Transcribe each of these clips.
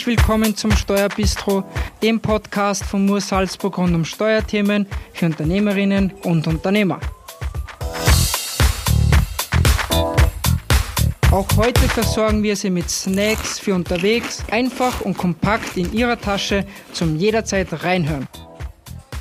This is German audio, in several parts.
Herzlich willkommen zum Steuerbistro, dem Podcast von Mur Salzburg rund um Steuerthemen für Unternehmerinnen und Unternehmer. Auch heute versorgen wir Sie mit Snacks für unterwegs, einfach und kompakt in Ihrer Tasche zum jederzeit reinhören.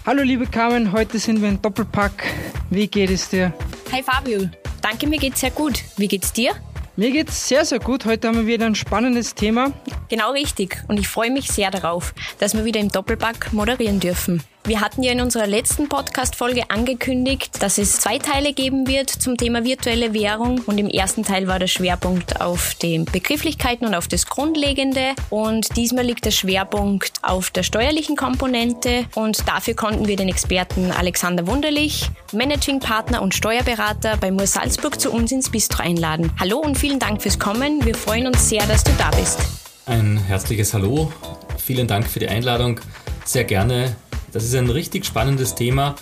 Hallo liebe Carmen, heute sind wir in Doppelpack. Wie geht es dir? Hi Fabio, danke, mir geht's sehr gut. Wie geht's dir? Mir geht's sehr, sehr gut. Heute haben wir wieder ein spannendes Thema. Genau richtig. Und ich freue mich sehr darauf, dass wir wieder im Doppelpack moderieren dürfen. Wir hatten ja in unserer letzten Podcast-Folge angekündigt, dass es zwei Teile geben wird zum Thema virtuelle Währung. Und im ersten Teil war der Schwerpunkt auf den Begrifflichkeiten und auf das Grundlegende. Und diesmal liegt der Schwerpunkt auf der steuerlichen Komponente. Und dafür konnten wir den Experten Alexander Wunderlich, Managing Partner und Steuerberater bei Mur Salzburg zu uns ins Bistro einladen. Hallo und vielen Dank fürs Kommen. Wir freuen uns sehr, dass du da bist. Ein herzliches Hallo. Vielen Dank für die Einladung. Sehr gerne das ist ein richtig spannendes Thema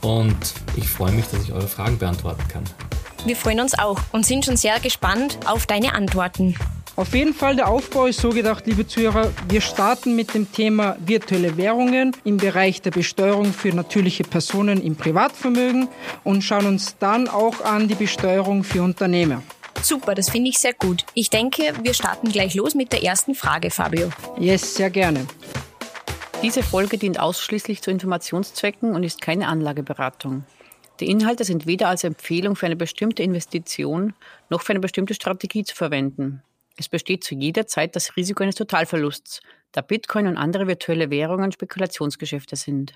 und ich freue mich, dass ich eure Fragen beantworten kann. Wir freuen uns auch und sind schon sehr gespannt auf deine Antworten. Auf jeden Fall, der Aufbau ist so gedacht, liebe Zuhörer, wir starten mit dem Thema virtuelle Währungen im Bereich der Besteuerung für natürliche Personen im Privatvermögen und schauen uns dann auch an die Besteuerung für Unternehmer. Super, das finde ich sehr gut. Ich denke, wir starten gleich los mit der ersten Frage, Fabio. Yes, sehr gerne. Diese Folge dient ausschließlich zu Informationszwecken und ist keine Anlageberatung. Die Inhalte sind weder als Empfehlung für eine bestimmte Investition noch für eine bestimmte Strategie zu verwenden. Es besteht zu jeder Zeit das Risiko eines Totalverlusts, da Bitcoin und andere virtuelle Währungen Spekulationsgeschäfte sind.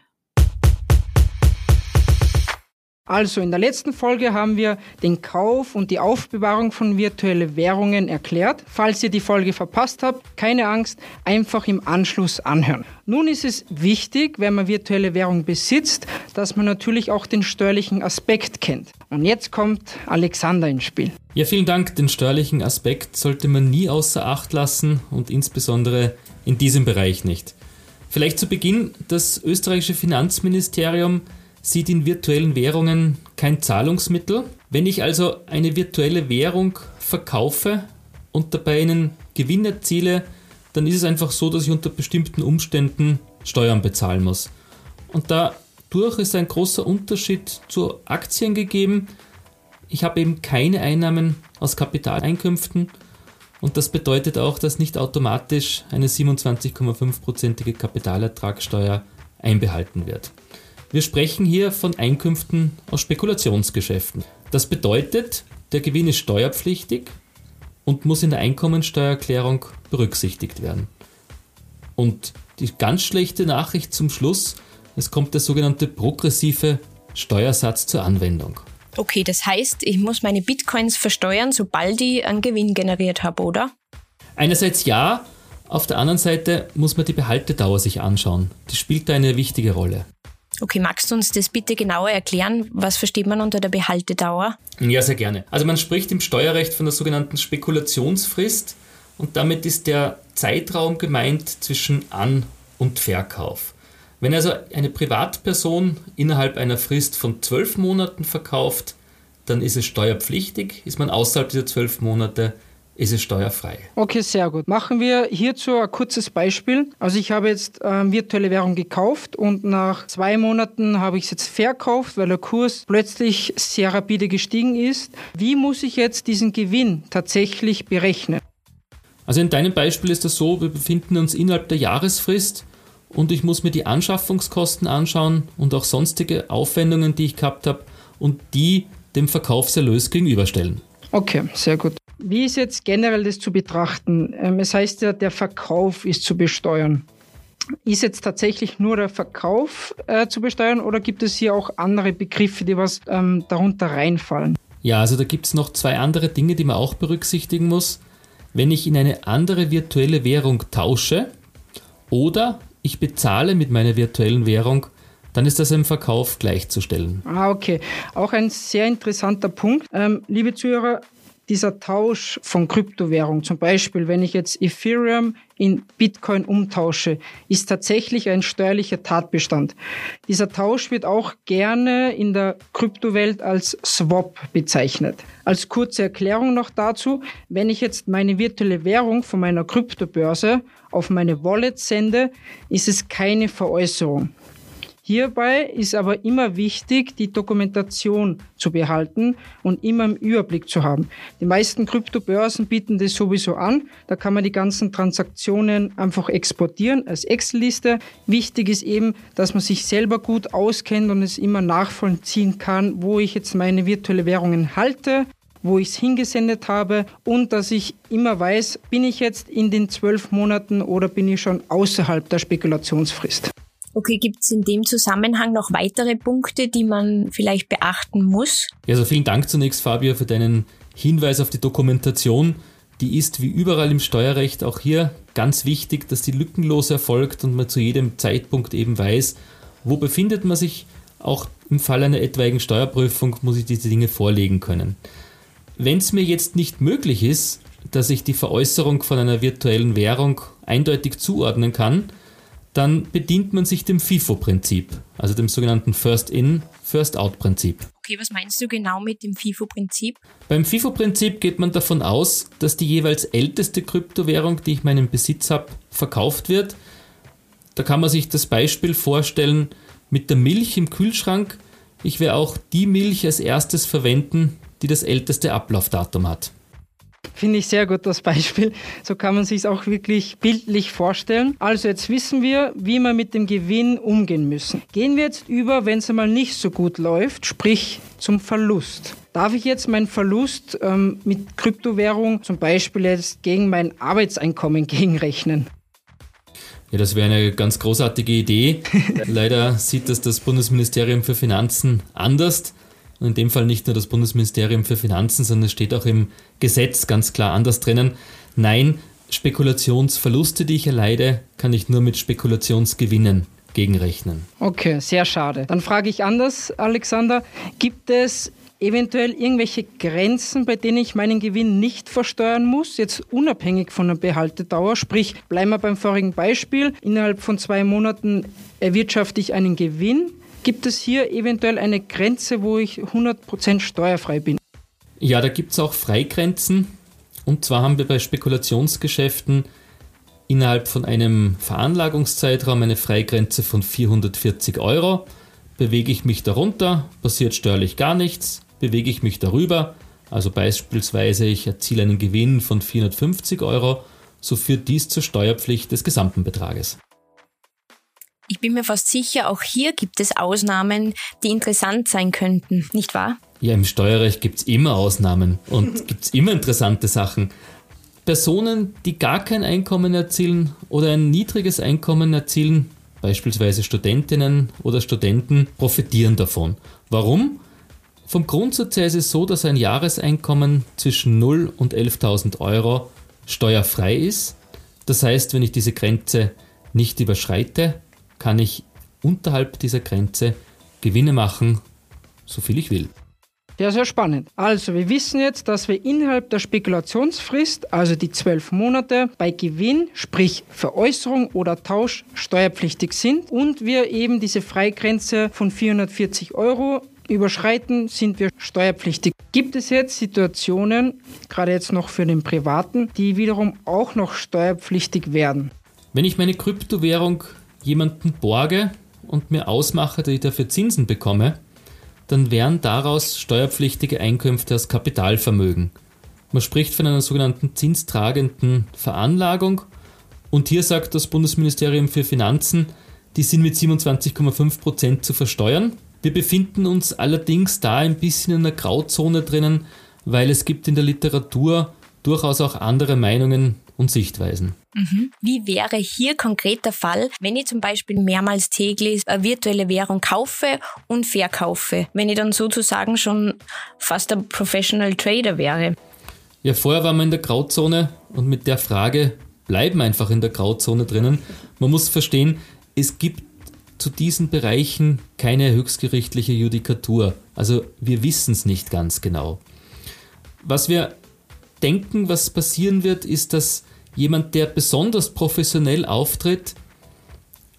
Also in der letzten Folge haben wir den Kauf und die Aufbewahrung von virtuellen Währungen erklärt. Falls ihr die Folge verpasst habt, keine Angst, einfach im Anschluss anhören. Nun ist es wichtig, wenn man virtuelle Währung besitzt, dass man natürlich auch den steuerlichen Aspekt kennt. Und jetzt kommt Alexander ins Spiel. Ja, vielen Dank. Den steuerlichen Aspekt sollte man nie außer Acht lassen und insbesondere in diesem Bereich nicht. Vielleicht zu Beginn, das österreichische Finanzministerium sieht in virtuellen Währungen kein Zahlungsmittel. Wenn ich also eine virtuelle Währung verkaufe und dabei einen Gewinn erziele, dann ist es einfach so, dass ich unter bestimmten Umständen Steuern bezahlen muss. Und dadurch ist ein großer Unterschied zu Aktien gegeben. Ich habe eben keine Einnahmen aus Kapitaleinkünften und das bedeutet auch, dass nicht automatisch eine 27,5%ige Kapitalertragssteuer einbehalten wird. Wir sprechen hier von Einkünften aus Spekulationsgeschäften. Das bedeutet, der Gewinn ist steuerpflichtig und muss in der Einkommensteuererklärung berücksichtigt werden. Und die ganz schlechte Nachricht zum Schluss, es kommt der sogenannte progressive Steuersatz zur Anwendung. Okay, das heißt, ich muss meine Bitcoins versteuern, sobald ich einen Gewinn generiert habe, oder? Einerseits ja, auf der anderen Seite muss man die Behaltedauer sich anschauen. Die spielt da eine wichtige Rolle. Okay, magst du uns das bitte genauer erklären? Was versteht man unter der Behaltedauer? Ja, sehr gerne. Also man spricht im Steuerrecht von der sogenannten Spekulationsfrist und damit ist der Zeitraum gemeint zwischen An- und Verkauf. Wenn also eine Privatperson innerhalb einer Frist von zwölf Monaten verkauft, dann ist es steuerpflichtig. Ist man außerhalb dieser zwölf Monate, ist es steuerfrei. Okay, sehr gut. Machen wir hierzu ein kurzes Beispiel. Also ich habe jetzt ähm, virtuelle Währung gekauft und nach zwei Monaten habe ich es jetzt verkauft, weil der Kurs plötzlich sehr rapide gestiegen ist. Wie muss ich jetzt diesen Gewinn tatsächlich berechnen? Also in deinem Beispiel ist das so, wir befinden uns innerhalb der Jahresfrist und ich muss mir die Anschaffungskosten anschauen und auch sonstige Aufwendungen, die ich gehabt habe und die dem Verkaufserlös gegenüberstellen. Okay, sehr gut. Wie ist jetzt generell das zu betrachten? Ähm, es heißt ja, der Verkauf ist zu besteuern. Ist jetzt tatsächlich nur der Verkauf äh, zu besteuern oder gibt es hier auch andere Begriffe, die was ähm, darunter reinfallen? Ja, also da gibt es noch zwei andere Dinge, die man auch berücksichtigen muss. Wenn ich in eine andere virtuelle Währung tausche oder ich bezahle mit meiner virtuellen Währung, dann ist das im Verkauf gleichzustellen. Ah, okay. Auch ein sehr interessanter Punkt. Ähm, liebe Zuhörer, dieser Tausch von Kryptowährung, zum Beispiel wenn ich jetzt Ethereum in Bitcoin umtausche, ist tatsächlich ein steuerlicher Tatbestand. Dieser Tausch wird auch gerne in der Kryptowelt als Swap bezeichnet. Als kurze Erklärung noch dazu, wenn ich jetzt meine virtuelle Währung von meiner Kryptobörse auf meine Wallet sende, ist es keine Veräußerung. Hierbei ist aber immer wichtig, die Dokumentation zu behalten und immer im Überblick zu haben. Die meisten Kryptobörsen bieten das sowieso an. Da kann man die ganzen Transaktionen einfach exportieren als Excel-Liste. Wichtig ist eben, dass man sich selber gut auskennt und es immer nachvollziehen kann, wo ich jetzt meine virtuelle Währungen halte, wo ich es hingesendet habe und dass ich immer weiß, bin ich jetzt in den zwölf Monaten oder bin ich schon außerhalb der Spekulationsfrist. Okay, gibt es in dem Zusammenhang noch weitere Punkte, die man vielleicht beachten muss? Ja, also vielen Dank zunächst, Fabio, für deinen Hinweis auf die Dokumentation. Die ist wie überall im Steuerrecht auch hier ganz wichtig, dass die lückenlos erfolgt und man zu jedem Zeitpunkt eben weiß, wo befindet man sich. Auch im Fall einer etwaigen Steuerprüfung muss ich diese Dinge vorlegen können. Wenn es mir jetzt nicht möglich ist, dass ich die Veräußerung von einer virtuellen Währung eindeutig zuordnen kann, dann bedient man sich dem FIFO-Prinzip, also dem sogenannten First-In, First-Out-Prinzip. Okay, was meinst du genau mit dem FIFO-Prinzip? Beim FIFO-Prinzip geht man davon aus, dass die jeweils älteste Kryptowährung, die ich meinen Besitz habe, verkauft wird. Da kann man sich das Beispiel vorstellen mit der Milch im Kühlschrank. Ich werde auch die Milch als erstes verwenden, die das älteste Ablaufdatum hat. Finde ich sehr gut das Beispiel. So kann man sich es auch wirklich bildlich vorstellen. Also jetzt wissen wir, wie wir mit dem Gewinn umgehen müssen. Gehen wir jetzt über, wenn es einmal nicht so gut läuft, sprich zum Verlust. Darf ich jetzt meinen Verlust ähm, mit Kryptowährung zum Beispiel jetzt gegen mein Arbeitseinkommen gegenrechnen? Ja, das wäre eine ganz großartige Idee. Leider sieht das das Bundesministerium für Finanzen anders. Und in dem Fall nicht nur das Bundesministerium für Finanzen, sondern es steht auch im Gesetz ganz klar anders drinnen. Nein, Spekulationsverluste, die ich erleide, kann ich nur mit Spekulationsgewinnen gegenrechnen. Okay, sehr schade. Dann frage ich anders, Alexander. Gibt es eventuell irgendwelche Grenzen, bei denen ich meinen Gewinn nicht versteuern muss, jetzt unabhängig von der Behaltedauer? Sprich, bleiben wir beim vorigen Beispiel. Innerhalb von zwei Monaten erwirtschafte ich einen Gewinn. Gibt es hier eventuell eine Grenze, wo ich 100% steuerfrei bin? Ja, da gibt es auch Freigrenzen. Und zwar haben wir bei Spekulationsgeschäften innerhalb von einem Veranlagungszeitraum eine Freigrenze von 440 Euro. Bewege ich mich darunter, passiert steuerlich gar nichts. Bewege ich mich darüber, also beispielsweise ich erziele einen Gewinn von 450 Euro, so führt dies zur Steuerpflicht des gesamten Betrages. Ich bin mir fast sicher, auch hier gibt es Ausnahmen, die interessant sein könnten, nicht wahr? Ja, im Steuerrecht gibt es immer Ausnahmen und gibt es immer interessante Sachen. Personen, die gar kein Einkommen erzielen oder ein niedriges Einkommen erzielen, beispielsweise Studentinnen oder Studenten, profitieren davon. Warum? Vom Grundsatz her ist es so, dass ein Jahreseinkommen zwischen 0 und 11.000 Euro steuerfrei ist. Das heißt, wenn ich diese Grenze nicht überschreite, kann ich unterhalb dieser Grenze Gewinne machen, so viel ich will. Ja, sehr spannend. Also, wir wissen jetzt, dass wir innerhalb der Spekulationsfrist, also die zwölf Monate, bei Gewinn, sprich Veräußerung oder Tausch, steuerpflichtig sind und wir eben diese Freigrenze von 440 Euro überschreiten, sind wir steuerpflichtig. Gibt es jetzt Situationen, gerade jetzt noch für den Privaten, die wiederum auch noch steuerpflichtig werden? Wenn ich meine Kryptowährung jemanden borge und mir ausmache, dass ich dafür Zinsen bekomme, dann wären daraus steuerpflichtige Einkünfte aus Kapitalvermögen. Man spricht von einer sogenannten zinstragenden Veranlagung und hier sagt das Bundesministerium für Finanzen, die sind mit 27,5 Prozent zu versteuern. Wir befinden uns allerdings da ein bisschen in einer Grauzone drinnen, weil es gibt in der Literatur durchaus auch andere Meinungen und Sichtweisen. Mhm. Wie wäre hier konkret der Fall, wenn ich zum Beispiel mehrmals täglich eine virtuelle Währung kaufe und verkaufe, wenn ich dann sozusagen schon fast ein Professional Trader wäre? Ja, vorher waren wir in der Grauzone und mit der Frage bleiben einfach in der Grauzone drinnen. Man muss verstehen, es gibt zu diesen Bereichen keine höchstgerichtliche Judikatur. Also wir wissen es nicht ganz genau. Was wir denken, was passieren wird, ist, dass jemand, der besonders professionell auftritt,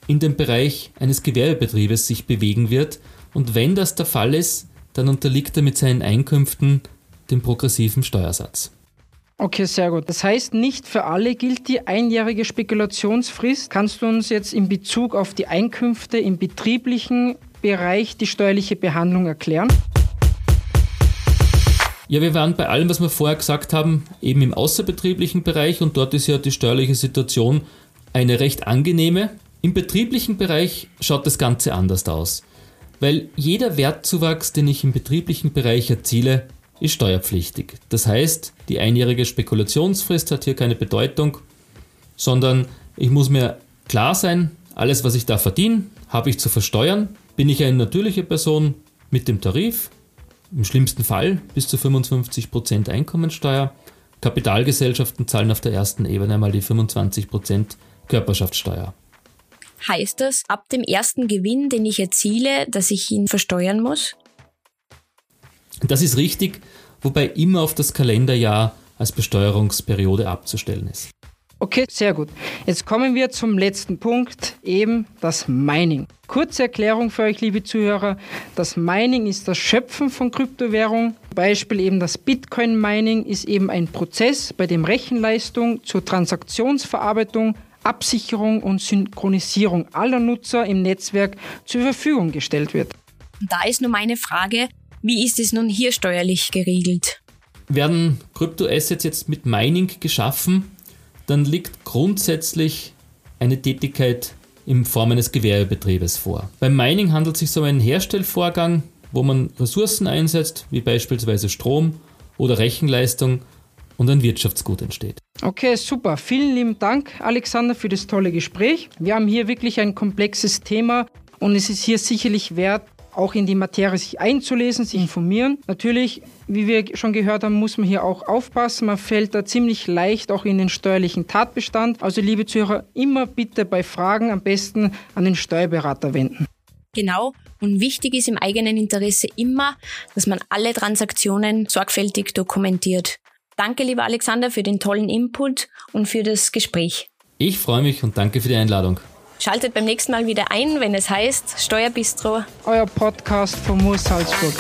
in dem Bereich eines Gewerbebetriebes sich bewegen wird. Und wenn das der Fall ist, dann unterliegt er mit seinen Einkünften dem progressiven Steuersatz. Okay, sehr gut. Das heißt, nicht für alle gilt die einjährige Spekulationsfrist. Kannst du uns jetzt in Bezug auf die Einkünfte im betrieblichen Bereich die steuerliche Behandlung erklären? Ja, wir waren bei allem, was wir vorher gesagt haben, eben im außerbetrieblichen Bereich und dort ist ja die steuerliche Situation eine recht angenehme. Im betrieblichen Bereich schaut das Ganze anders aus, weil jeder Wertzuwachs, den ich im betrieblichen Bereich erziele, ist steuerpflichtig. Das heißt, die einjährige Spekulationsfrist hat hier keine Bedeutung, sondern ich muss mir klar sein, alles, was ich da verdiene, habe ich zu versteuern. Bin ich eine natürliche Person mit dem Tarif, im schlimmsten Fall bis zu 55% Einkommensteuer. Kapitalgesellschaften zahlen auf der ersten Ebene einmal die 25% Körperschaftssteuer. Heißt das, ab dem ersten Gewinn, den ich erziele, dass ich ihn versteuern muss? Das ist richtig, wobei immer auf das Kalenderjahr als Besteuerungsperiode abzustellen ist. Okay, sehr gut. Jetzt kommen wir zum letzten Punkt, eben das Mining. Kurze Erklärung für euch, liebe Zuhörer. Das Mining ist das Schöpfen von Kryptowährungen. Beispiel eben das Bitcoin-Mining ist eben ein Prozess, bei dem Rechenleistung zur Transaktionsverarbeitung, Absicherung und Synchronisierung aller Nutzer im Netzwerk zur Verfügung gestellt wird. Da ist nur meine Frage, wie ist es nun hier steuerlich geregelt? Werden Kryptoassets jetzt mit Mining geschaffen, dann liegt grundsätzlich eine Tätigkeit in Form eines Gewerbebetriebes vor. Beim Mining handelt es sich um einen Herstellvorgang, wo man Ressourcen einsetzt, wie beispielsweise Strom oder Rechenleistung und ein Wirtschaftsgut entsteht. Okay, super. Vielen lieben Dank, Alexander, für das tolle Gespräch. Wir haben hier wirklich ein komplexes Thema und es ist hier sicherlich wert, auch in die Materie sich einzulesen, sich informieren. Natürlich, wie wir schon gehört haben, muss man hier auch aufpassen. Man fällt da ziemlich leicht auch in den steuerlichen Tatbestand. Also liebe Zuhörer, immer bitte bei Fragen am besten an den Steuerberater wenden. Genau. Und wichtig ist im eigenen Interesse immer, dass man alle Transaktionen sorgfältig dokumentiert. Danke, lieber Alexander, für den tollen Input und für das Gespräch. Ich freue mich und danke für die Einladung. Schaltet beim nächsten Mal wieder ein, wenn es heißt Steuerbistro. Euer Podcast von Moos Salzburg.